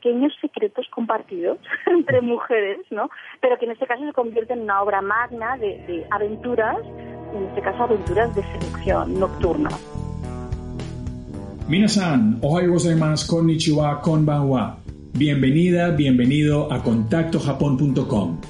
pequeños secretos compartidos entre mujeres, ¿no? Pero que en este caso se convierte en una obra magna de, de aventuras, en este caso aventuras de seducción nocturna. Minasan, gozaimasu, konnichiwa, konbanwa. Bienvenida, bienvenido a contactojapón.com.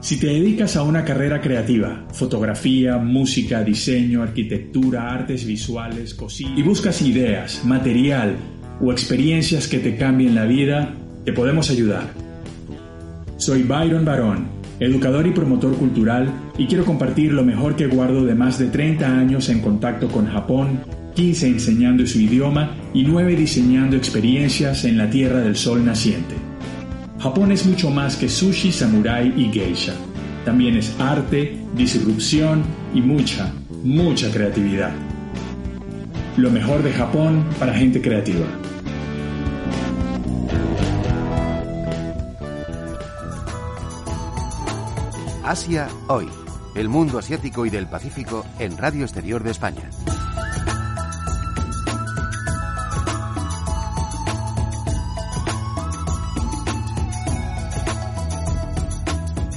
Si te dedicas a una carrera creativa, fotografía, música, diseño, arquitectura, artes visuales, cocina, y buscas ideas, material o experiencias que te cambien la vida, te podemos ayudar. Soy Byron Barón, educador y promotor cultural, y quiero compartir lo mejor que guardo de más de 30 años en contacto con Japón 15 enseñando su idioma y 9 diseñando experiencias en la Tierra del Sol naciente. Japón es mucho más que sushi, samurai y geisha. También es arte, disrupción y mucha, mucha creatividad. Lo mejor de Japón para gente creativa. Asia hoy. El mundo asiático y del Pacífico en Radio Exterior de España.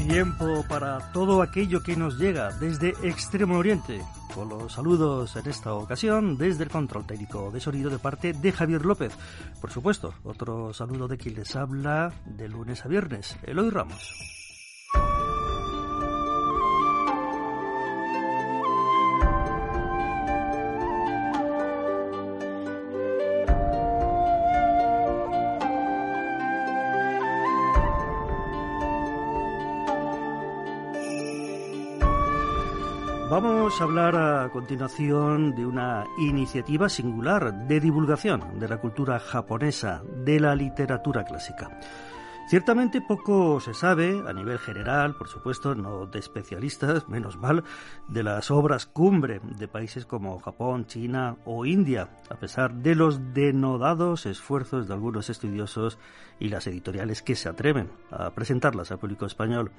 Tiempo para todo aquello que nos llega desde Extremo Oriente. Los saludos en esta ocasión desde el control técnico de sonido de parte de Javier López. Por supuesto, otro saludo de quien les habla de lunes a viernes, Eloy Ramos. Vamos a hablar a continuación de una iniciativa singular de divulgación de la cultura japonesa, de la literatura clásica. Ciertamente poco se sabe a nivel general, por supuesto, no de especialistas, menos mal, de las obras cumbre de países como Japón, China o India, a pesar de los denodados esfuerzos de algunos estudiosos y las editoriales que se atreven a presentarlas al público español.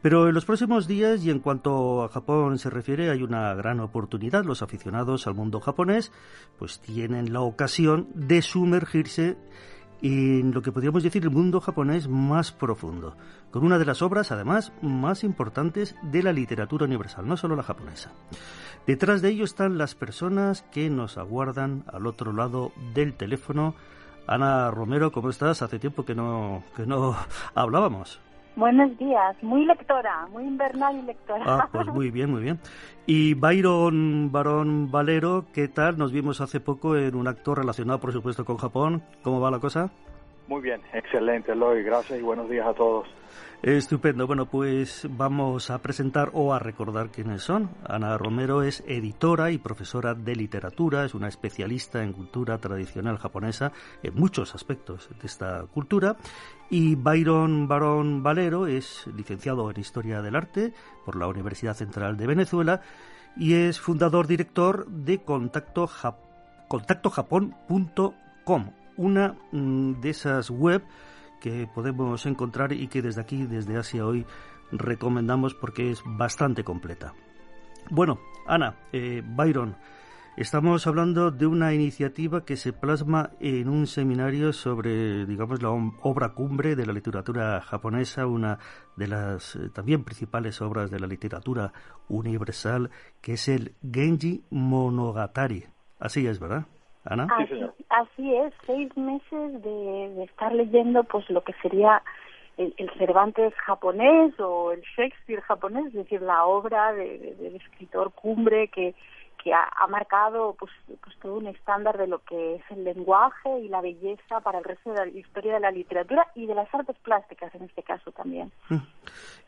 Pero en los próximos días y en cuanto a Japón se refiere, hay una gran oportunidad. Los aficionados al mundo japonés pues tienen la ocasión de sumergirse en lo que podríamos decir el mundo japonés más profundo, con una de las obras además más importantes de la literatura universal, no solo la japonesa. Detrás de ello están las personas que nos aguardan al otro lado del teléfono. Ana Romero, ¿cómo estás? Hace tiempo que no, que no hablábamos. Buenos días, muy lectora, muy invernal y lectora. Ah, pues muy bien, muy bien. Y Byron Barón Valero, ¿qué tal? Nos vimos hace poco en un acto relacionado, por supuesto, con Japón. ¿Cómo va la cosa? Muy bien, excelente, Eloy. Gracias y buenos días a todos. Estupendo. Bueno, pues vamos a presentar o a recordar quiénes son. Ana Romero es editora y profesora de literatura, es una especialista en cultura tradicional japonesa en muchos aspectos de esta cultura. Y Byron Barón Valero es licenciado en Historia del Arte por la Universidad Central de Venezuela y es fundador director de Contacto contactojapón.com, una mm, de esas web que podemos encontrar y que desde aquí, desde Asia hoy, recomendamos porque es bastante completa. Bueno, Ana, eh, Byron, estamos hablando de una iniciativa que se plasma en un seminario sobre, digamos, la obra cumbre de la literatura japonesa, una de las eh, también principales obras de la literatura universal, que es el Genji Monogatari. Así es, ¿verdad? Ana. Así, es, seis meses de, estar leyendo pues lo que sería el, Cervantes japonés o el Shakespeare japonés, es decir, la obra del escritor cumbre que, que ha, marcado pues, pues todo un estándar de lo que es el lenguaje y la belleza para el resto de la historia de la literatura y de las artes plásticas en este caso también. Mm.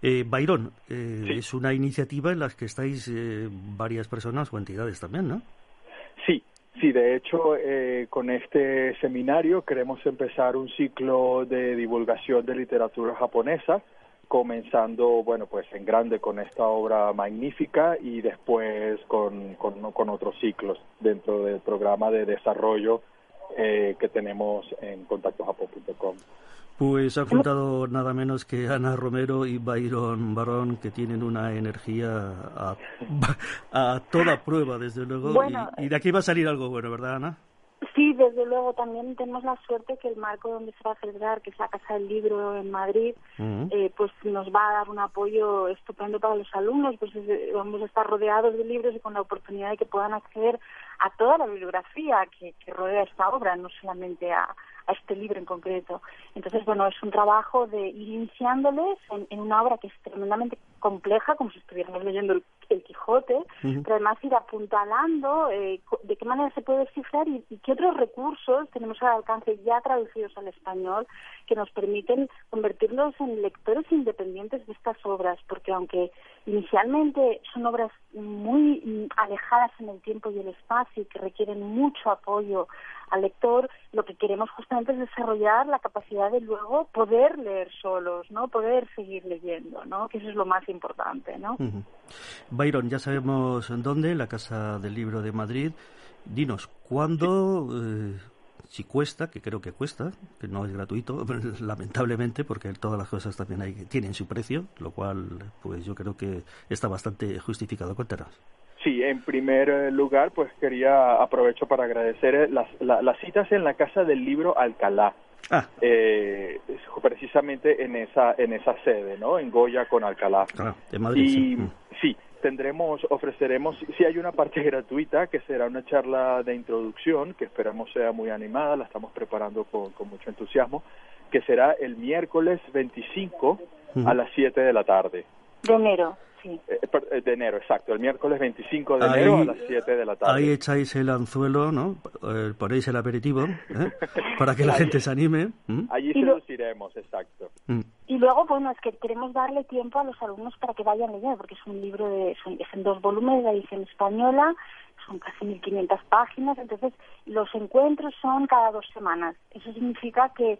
Eh, Byron, eh, es una iniciativa en la que estáis eh, varias personas o entidades también, ¿no? Sí, Sí, de hecho, eh, con este seminario queremos empezar un ciclo de divulgación de literatura japonesa, comenzando, bueno, pues en grande con esta obra magnífica y después con, con, otros ciclos dentro del programa de desarrollo eh, que tenemos en contactojapón.com. Pues ha juntado nada menos que Ana Romero y Byron Barón, que tienen una energía a, toda prueba, desde luego. y, de aquí va a salir algo bueno, ¿verdad, Ana? Sí, desde luego también tenemos la suerte que el marco donde se va a celebrar, que es la Casa del Libro en Madrid, eh, pues nos va a dar un apoyo estupendo para los alumnos, pues vamos a estar rodeados de libros y con la oportunidad de que puedan acceder a toda la bibliografía que, que rodea esta obra, no solamente a, a este libro en concreto. Entonces, bueno, es un trabajo de ir iniciándoles en, una obra que es tremendamente compleja, como si estuviéramos leyendo el, Quijote, pero además ir apuntalando eh, de qué manera se puede descifrar y, qué otros recursos tenemos al alcance ya traducidos al español que nos permiten convertirlos en lectores independientes de estas obras, porque aunque inicialmente son obras muy mm, alejadas en el tiempo y el espacio y que requieren mucho apoyo al lector, lo que queremos justamente es desarrollar la capacidad de luego poder leer solos, ¿no? Poder seguir leyendo, ¿no? Que eso es lo más importante, ¿no? Byron, ya sabemos en dónde, la Casa del Libro de Madrid. Dinos, ¿cuándo, eh, si cuesta, que creo que cuesta, que no es gratuito, lamentablemente, porque todas las cosas también hay, tienen su precio, lo cual, pues yo creo que está bastante justificado. Cuéntanos. Sí, en primer eh, lugar, pues quería aprovecho para agradecer eh, las, las citas en la Casa del Libro Alcalá. Ah. Eh, precisamente en esa en esa sede, ¿no? En Goya con Alcalá. Ah, de Madrid. Y mm. sí. tendremos, ofreceremos, sí hay una parte gratuita que será una charla de introducción que esperamos sea muy animada, la estamos preparando con, con mucho entusiasmo, que será el miércoles 25 a las 7 de la tarde. De enero. Eh, eh, de enero, exacto, el miércoles 25 de enero a las 7 de la tarde. Ahí echáis el anzuelo, ¿no? Eh, ponéis el aperitivo, Para que la gente se anime. Allí seduciremos, exacto. Mm. Y luego, bueno, es que queremos darle tiempo a los alumnos para que vayan leyendo, porque es un libro de, son, es en dos volúmenes de edición española, son casi 1.500 páginas, entonces los encuentros son cada dos semanas. Eso significa que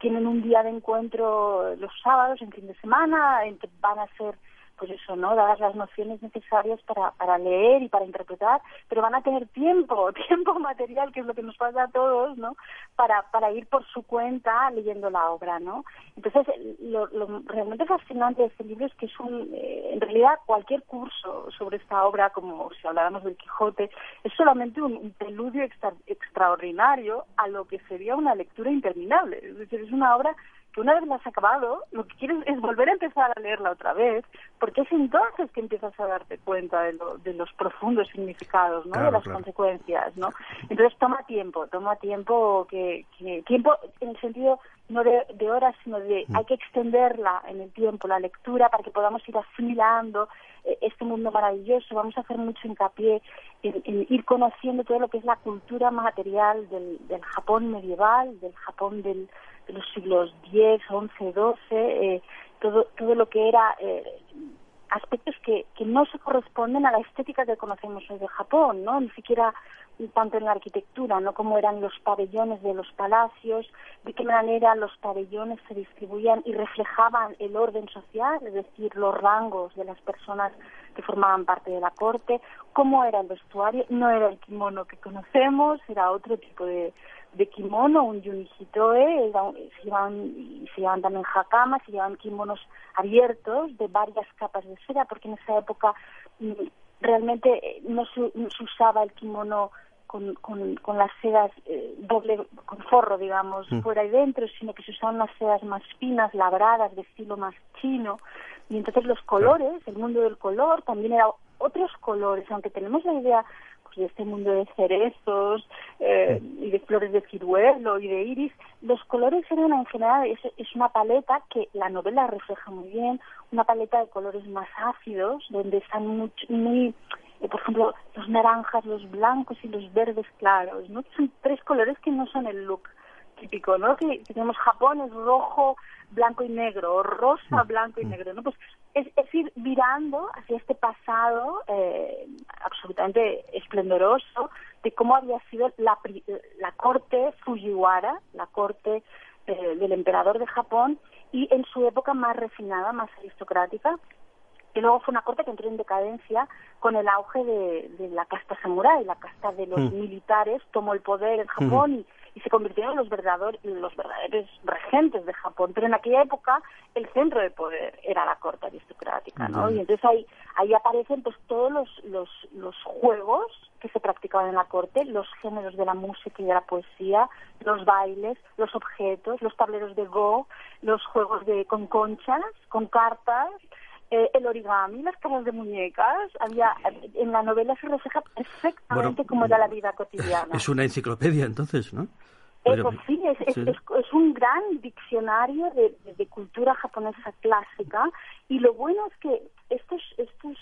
tienen un día de encuentro los sábados, en fin de semana, van a ser pues eso, ¿no? Dadas las nociones necesarias para, para leer y para interpretar, pero van a tener tiempo, tiempo material, que es lo que nos pasa a todos, ¿no? Para, para ir por su cuenta leyendo la obra, ¿no? Entonces, lo, lo realmente fascinante de este libro es que es un, eh, en realidad, cualquier curso sobre esta obra, como si habláramos del Quijote, es solamente un, un preludio extraordinario a lo que sería una lectura interminable. Es decir, es una obra que una vez la has acabado, lo que quieres es volver a empezar a leerla otra vez, porque es entonces que empiezas a darte cuenta de, lo, de los profundos significados, ¿no? de las consecuencias, ¿no? Entonces toma tiempo, toma tiempo que, tiempo en el sentido no de, horas, sino de mm. hay que extenderla en el tiempo, la lectura, para que podamos ir asimilando eh, este mundo maravilloso. Vamos a hacer mucho hincapié en, en, ir conociendo todo lo que es la cultura material del, del Japón medieval, del Japón del los siglos X, XI, XII, todo, todo lo que era eh, aspectos que, que no se corresponden a la estética que conocemos hoy de Japón, ¿no? Ni siquiera tanto en la arquitectura, ¿no? Cómo eran los pabellones de los palacios, de qué manera los pabellones se distribuían y reflejaban el orden social, es decir, los rangos de las personas que formaban parte de la corte, cómo era el vestuario, no era el kimono que conocemos, era otro tipo de, de kimono, un yunihitoe, se llevaban, se llevaban también hakamas, se llevaban kimonos abiertos de varias capas de seda, porque en esa época mm, realmente eh, no se, usaba el kimono con, con, con las sedas eh, doble, con forro, digamos, mm. fuera y dentro, sino que se usaban unas sedas más finas, labradas, de estilo más chino, y entonces los colores, el mundo del color, también era otros colores, aunque tenemos la idea de este mundo de cerezos eh, y de flores de ciruelo y de iris, los colores eran en general, es, es una paleta que la novela refleja muy bien, una paleta de colores más ácidos, donde están muy, muy eh, por ejemplo, los naranjas, los blancos y los verdes claros, ¿no? Son tres colores que no son el look típico, ¿no? Que, tenemos Japón es rojo, blanco y negro, o rosa, mm. blanco y mm. negro, ¿no? Pues es, es ir virando hacia este pasado eh, absolutamente esplendoroso de cómo había sido la, la corte Fujiwara, la corte eh, del emperador de Japón, y en su época más refinada, más aristocrática, y luego fue una corte que entró en decadencia con el auge de, de la casta samurái, la casta de los mm. militares tomó el poder en Japón y y se convirtieron en los verdaderos, los verdaderos regentes de Japón. Pero en aquella época el centro de poder era la corte aristocrática, ¿no? Y entonces ahí, ahí aparecen pues todos los, los, los juegos que se practicaban en la corte, los géneros de la música y de la poesía, los bailes, los objetos, los tableros de go, los juegos de con conchas, con cartas, eh, el origami, las caras de muñecas, había en la novela se refleja perfectamente cómo era la vida cotidiana. Es una enciclopedia entonces, ¿no? Eso sí, es, es, un gran diccionario de, de, cultura japonesa clásica y lo bueno es que estos, estos,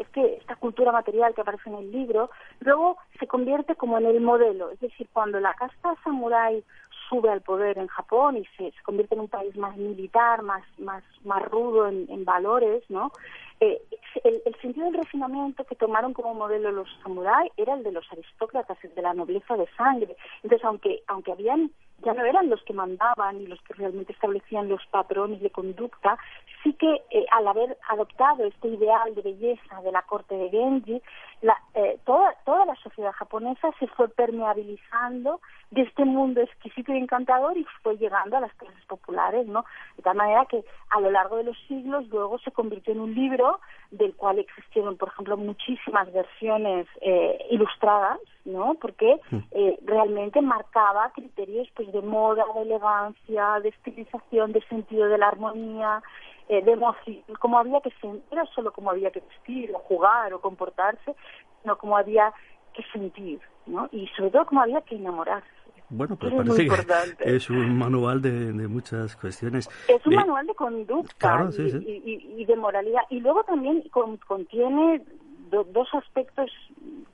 es que esta cultura material que aparece en el libro luego se convierte como en el modelo, es decir, cuando la casta samurái sube al poder en Japón y se, convierte en un país más militar, más, más, más rudo en, valores, ¿no? Eh, el, sentido del refinamiento que tomaron como modelo los samuráis era el de los aristócratas, el de la nobleza de sangre. Entonces, aunque, aunque habían ya no eran los que mandaban y los que realmente establecían los patrones de conducta, sí que eh, al haber adoptado este ideal de belleza de la corte de Genji, la, eh, toda, toda la sociedad japonesa se fue permeabilizando de este mundo exquisito y encantador y fue llegando a las clases populares, ¿no? De tal manera que a lo largo de los siglos luego se convirtió en un libro del cual existieron, por ejemplo, muchísimas versiones eh, ilustradas, ¿no? Porque mm. eh, realmente marcaba criterios pues de moda, de elegancia, de estilización, de sentido de la armonía, eh, de como había que sentir, no solo como había que vestir o jugar o comportarse, sino como había que sentir, ¿no? Y sobre todo como había que enamorarse. Bueno, pues parece que es un manual de, muchas cuestiones. Es un manual de conducta y, de moralidad. Y luego también contiene dos aspectos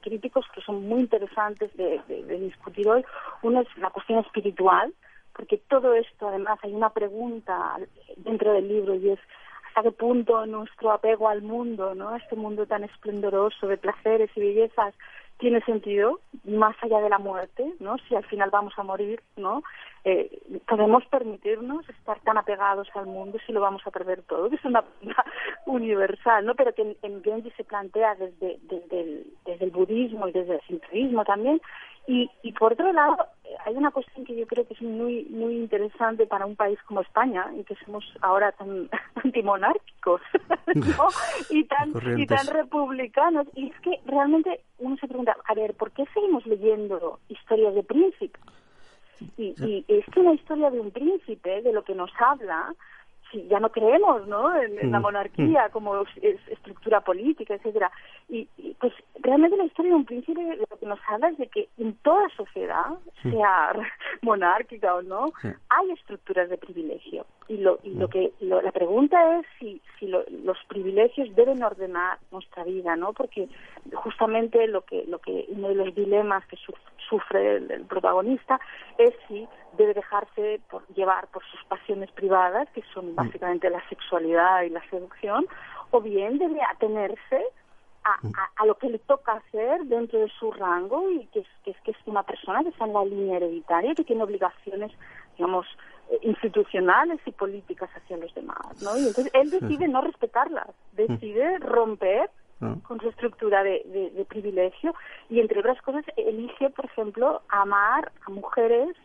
críticos que son muy interesantes de, discutir hoy. Uno es la cuestión espiritual, porque todo esto, además, hay una pregunta dentro del libro y es hasta qué punto nuestro apego al mundo, ¿no? Este mundo tan esplendoroso de placeres y bellezas tiene sentido más allá de la muerte, ¿no? Si al final vamos a morir, ¿no? Eh, podemos permitirnos estar tan apegados al mundo si lo vamos a perder todo, que es una pregunta universal, ¿no? Pero que en, Genji se plantea desde, desde, el, desde el budismo y desde el sintoísmo también. Y, y por otro lado, hay una cuestión que yo creo que es muy muy interesante para un país como España, y que somos ahora tan antimonárquicos ¿no? y tan y tan republicanos. Y es que realmente uno se pregunta, a ver, ¿por qué seguimos leyendo historias de príncipes? Y, y es que una historia de un príncipe, de lo que nos habla, si ya no creemos ¿no? En, la mm, monarquía mm. como estructura política, etcétera. Y, pues realmente la historia de un príncipe lo que nos habla es de que en toda sociedad, sea monárquica o no, hay estructuras de privilegio. Y lo, y lo mm. que la pregunta es si, si los privilegios deben ordenar nuestra vida, ¿no? Porque justamente lo que lo que uno de los dilemas que sufre el protagonista es si debe dejarse por, llevar por sus pasiones privadas, que son mm. básicamente la sexualidad y la seducción, o bien debe atenerse a, mm. a, lo que le toca hacer dentro de su rango y que es, que es, que es una persona que está en la línea hereditaria, que tiene obligaciones, digamos, eh, institucionales y políticas hacia los demás, ¿no? Y entonces él decide no respetarlas, decide romper ah. con su estructura de, de, de, privilegio y entre otras cosas elige, por ejemplo, amar a mujeres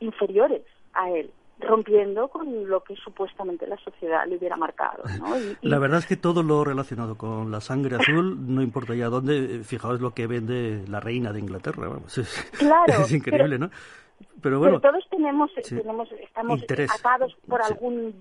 inferiores a él rompiendo con lo que supuestamente la sociedad le hubiera marcado. ¿no? La verdad es que todo lo relacionado con la sangre azul, no importa ya dónde, fijaos lo que vende la reina de Inglaterra, vamos, es, claro, es increíble, ¿no? Pero bueno, todos tenemos, tenemos estamos atados por algún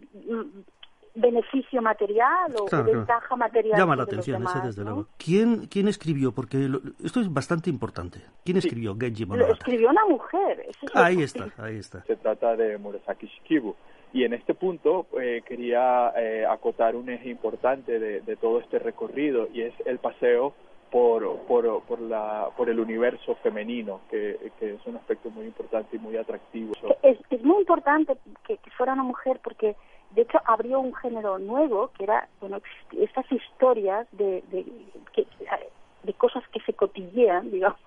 beneficio material o ventaja material. Llama la atención ese, desde luego. ¿Quién, ¿Quién escribió? Porque esto es bastante importante. ¿Quién escribió Genji Monogatari? Lo escribió una mujer. ahí está, ahí está. Se trata de Murasaki Shikibu. Y en este punto eh, quería eh, acotar un eje importante de, de, todo este recorrido y es el paseo por, por, por, la, por el universo femenino, que, que es un aspecto muy importante y muy atractivo. Es, es muy importante que, que fuera una mujer porque de hecho, abrió un género nuevo que era, bueno, estas historias de, de, de cosas que se cotillean, digamos,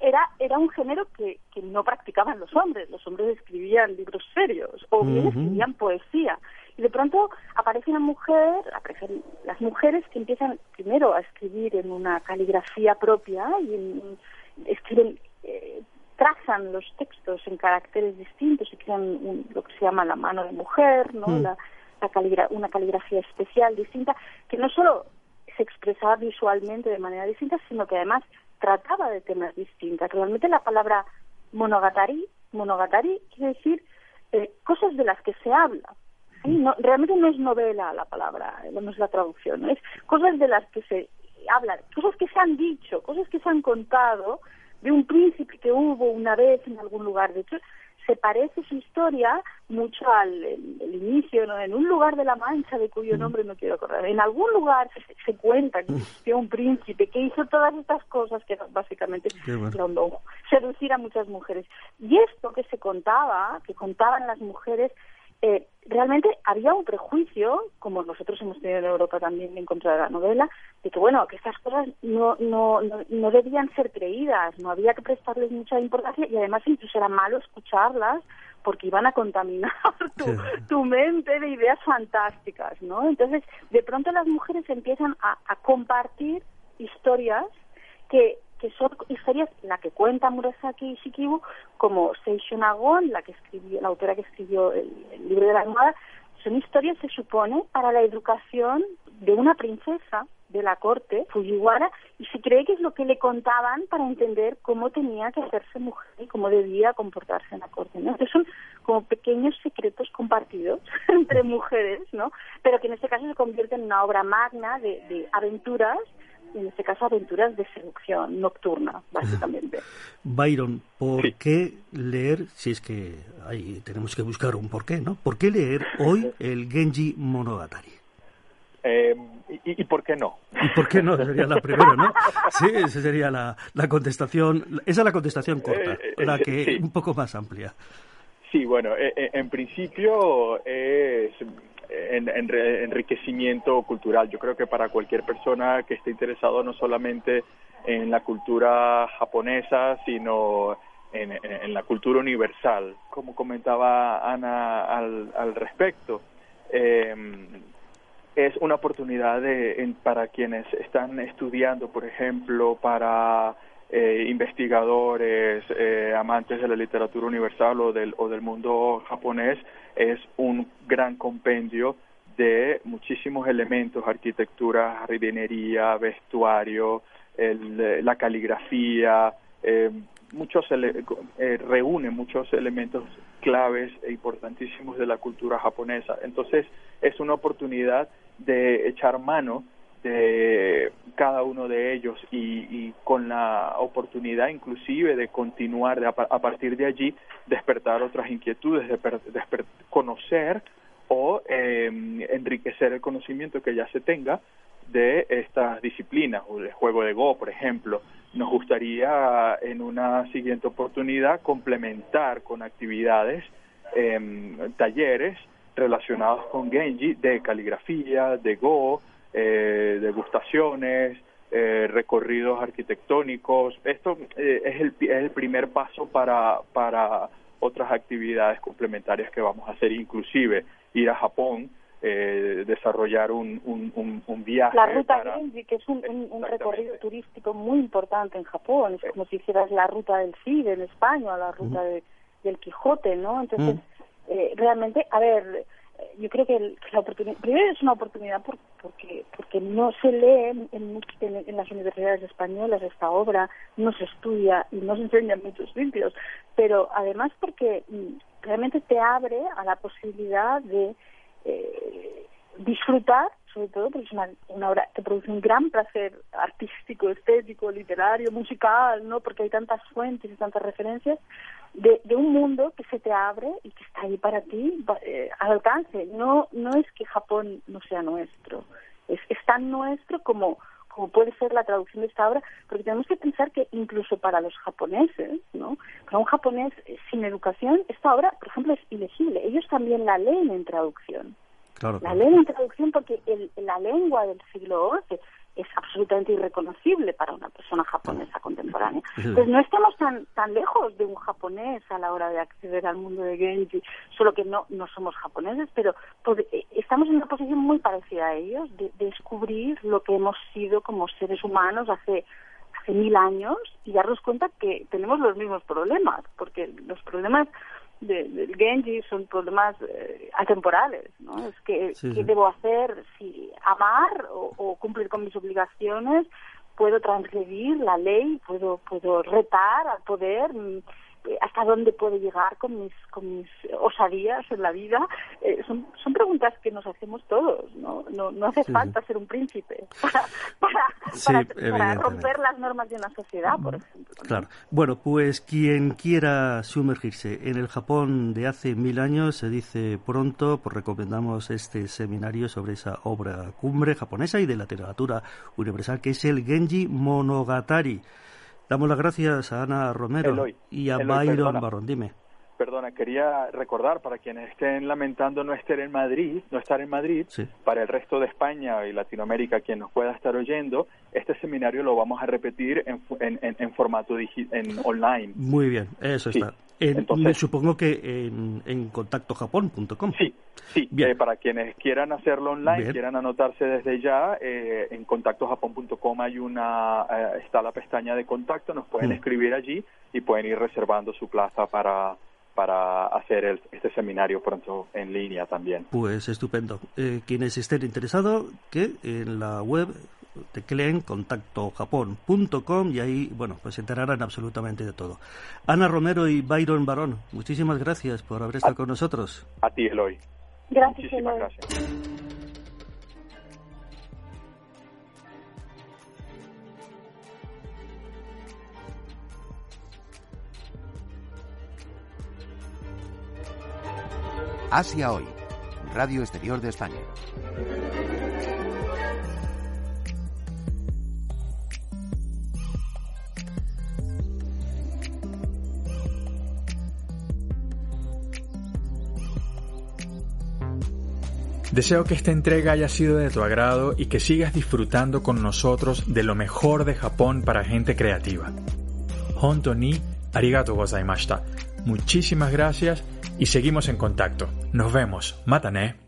era, era un género que, que no practicaban los hombres. Los hombres escribían libros serios o bien escribían poesía. Y de pronto aparece una mujer, aparecen las mujeres que empiezan primero a escribir en una caligrafía propia y escriben eh, trazan los textos en caracteres distintos y crean lo que se llama la mano de mujer, ¿no? Mm. La, una caligrafía especial distinta, que no solo se expresaba visualmente de manera distinta, sino que además trataba de temas distintas. Realmente la palabra monogatari, monogatari quiere decir eh, cosas de las que se habla. No, realmente no es novela la palabra, no es la traducción, es cosas de las que se hablan, cosas que se han dicho, cosas que se han contado de un príncipe que hubo una vez en algún lugar. De hecho, se parece su historia mucho al inicio, ¿no? En un lugar de la Mancha, de cuyo nombre no quiero acordar, en algún lugar se, cuenta que existió un príncipe que hizo todas estas cosas que básicamente seducir a muchas mujeres. Y esto que se contaba, que contaban las mujeres, eh, realmente había un prejuicio, como nosotros hemos tenido en Europa también en contra de la novela, de que bueno, que estas cosas no, no, no, debían ser creídas, no había que prestarles mucha importancia y además incluso era malo escucharlas porque iban a contaminar tu, tu mente de ideas fantásticas, ¿no? Entonces, de pronto las mujeres empiezan a, a compartir historias que que son historias, la que cuenta Murasaki Shikibu, como Seishun Agon, la que escribió, la autora que escribió el, libro de la almohada, son historias, se supone, para la educación de una princesa de la corte, Fujiwara, y se cree que es lo que le contaban para entender cómo tenía que hacerse mujer y cómo debía comportarse en la corte. ¿no? Son como pequeños secretos compartidos entre mujeres, ¿no? pero que en este caso se convierten en una obra magna de, de aventuras en este caso aventuras de seducción nocturna, básicamente. Byron, ¿por qué leer, si es que ahí tenemos que buscar un porqué, ¿no? ¿Por qué leer hoy el Genji Monogatari? Eh, y, por qué no? ¿Y por qué no? Sería la primera, ¿no? Sí, esa sería la, la contestación. Esa es la contestación corta, eh, eh, la que un poco más amplia. Sí, bueno, en principio es en, enriquecimiento cultural. Yo creo que para cualquier persona que esté interesado no solamente en la cultura japonesa, sino en, la cultura universal, como comentaba Ana al, respecto. Em, es una oportunidad de, para quienes están estudiando, por ejemplo, para eh, investigadores, eh, amantes de la literatura universal o del, o del mundo japonés, es un gran compendio de muchísimos elementos, arquitectura, jardinería, vestuario, el, la caligrafía, eh, muchos eh, reúne muchos elementos claves e importantísimos de la cultura japonesa. Entonces es una oportunidad de echar mano de cada uno de ellos y, con la oportunidad inclusive de continuar a, partir de allí despertar otras inquietudes, de, conocer o em, enriquecer el conocimiento que ya se tenga de estas disciplinas o del juego de Go, por ejemplo. Nos gustaría en una siguiente oportunidad complementar con actividades, em, talleres relacionados con Genji de caligrafía, de Go, eh, degustaciones, eh, recorridos arquitectónicos. Esto eh, es, el, es el primer paso para, para otras actividades complementarias que vamos a hacer, inclusive ir a Japón, eh, desarrollar un, un, un, viaje. La ruta Genji, que es un, recorrido turístico muy importante en Japón, es como si hicieras la ruta del Cid en España, la ruta del Quijote, ¿no? Entonces, eh, realmente, a ver, yo creo que, la oportunidad, primero es una oportunidad porque porque no se lee en, en, las universidades españolas esta obra, no se estudia y no se enseña en muchos sitios, pero además porque mm, realmente te abre a la posibilidad de eh, disfrutar, sobre todo porque es una, una obra que produce un gran placer artístico, estético, literario, musical, ¿no? Porque hay tantas fuentes y tantas referencias, de, de, un mundo que se te abre y que está ahí para ti eh, al alcance. No, no es que Japón no sea nuestro, es, es tan nuestro como, como puede ser la traducción de esta obra, porque tenemos que pensar que incluso para los japoneses, ¿no? Para un japonés eh, sin educación, esta obra, por ejemplo, es ilegible. Ellos también la leen en traducción. la leen en traducción porque el, la lengua del siglo XI es absolutamente irreconocible para una persona japonesa contemporánea. Pues no estamos tan tan lejos de un japonés a la hora de acceder al mundo de Genji, solo que no no somos japoneses, pero eh, estamos en una posición muy parecida a ellos de, descubrir lo que hemos sido como seres humanos hace hace mil años y darnos cuenta que tenemos los mismos problemas, porque los problemas del Genji son problemas eh, atemporales, ¿no? Es que, ¿qué debo hacer? Si amar o, cumplir con mis obligaciones, puedo transgredir la ley, puedo, puedo retar al poder, hasta dónde puedo llegar con mis, con mis osadías en la vida, eh, son, son preguntas que nos hacemos todos, ¿no? No, no hace falta ser un príncipe para, para, romper las normas de una sociedad, por ejemplo. Claro. Bueno, pues quien quiera sumergirse en el Japón de hace mil años, se dice pronto, pues recomendamos este seminario sobre esa obra cumbre japonesa y de la literatura universal, que es el Genji Monogatari. Damos las gracias a Ana Romero y a Byron Barón. Dime. Perdona, quería recordar para quienes estén lamentando no estar en Madrid, no estar en Madrid, para el resto de España y Latinoamérica, quien nos pueda estar oyendo, este seminario lo vamos a repetir en, en, en, formato en online. Muy bien, eso está. Entonces, supongo que en, en contactojapón.com. Sí, sí. Eh, para quienes quieran hacerlo online, quieran anotarse desde ya, eh, en contactojapón.com hay una eh, está la pestaña de contacto, nos pueden mm. escribir allí y pueden ir reservando su plaza para para hacer este seminario pronto en línea también. Pues estupendo. quienes estén interesados, que en la web tecleen contactojapón.com y ahí, bueno, pues se enterarán absolutamente de todo. Ana Romero y Byron Barón, muchísimas gracias por haber estado con nosotros. A ti, Eloy. Gracias, Eloy. Gracias. Asia Hoy, Radio Exterior de España. Deseo que esta entrega haya sido de tu agrado y que sigas disfrutando con nosotros de lo mejor de Japón para gente creativa. Honto ni arigato gozaimashita. Muchísimas gracias y seguimos en contacto. Nos vemos. Matane.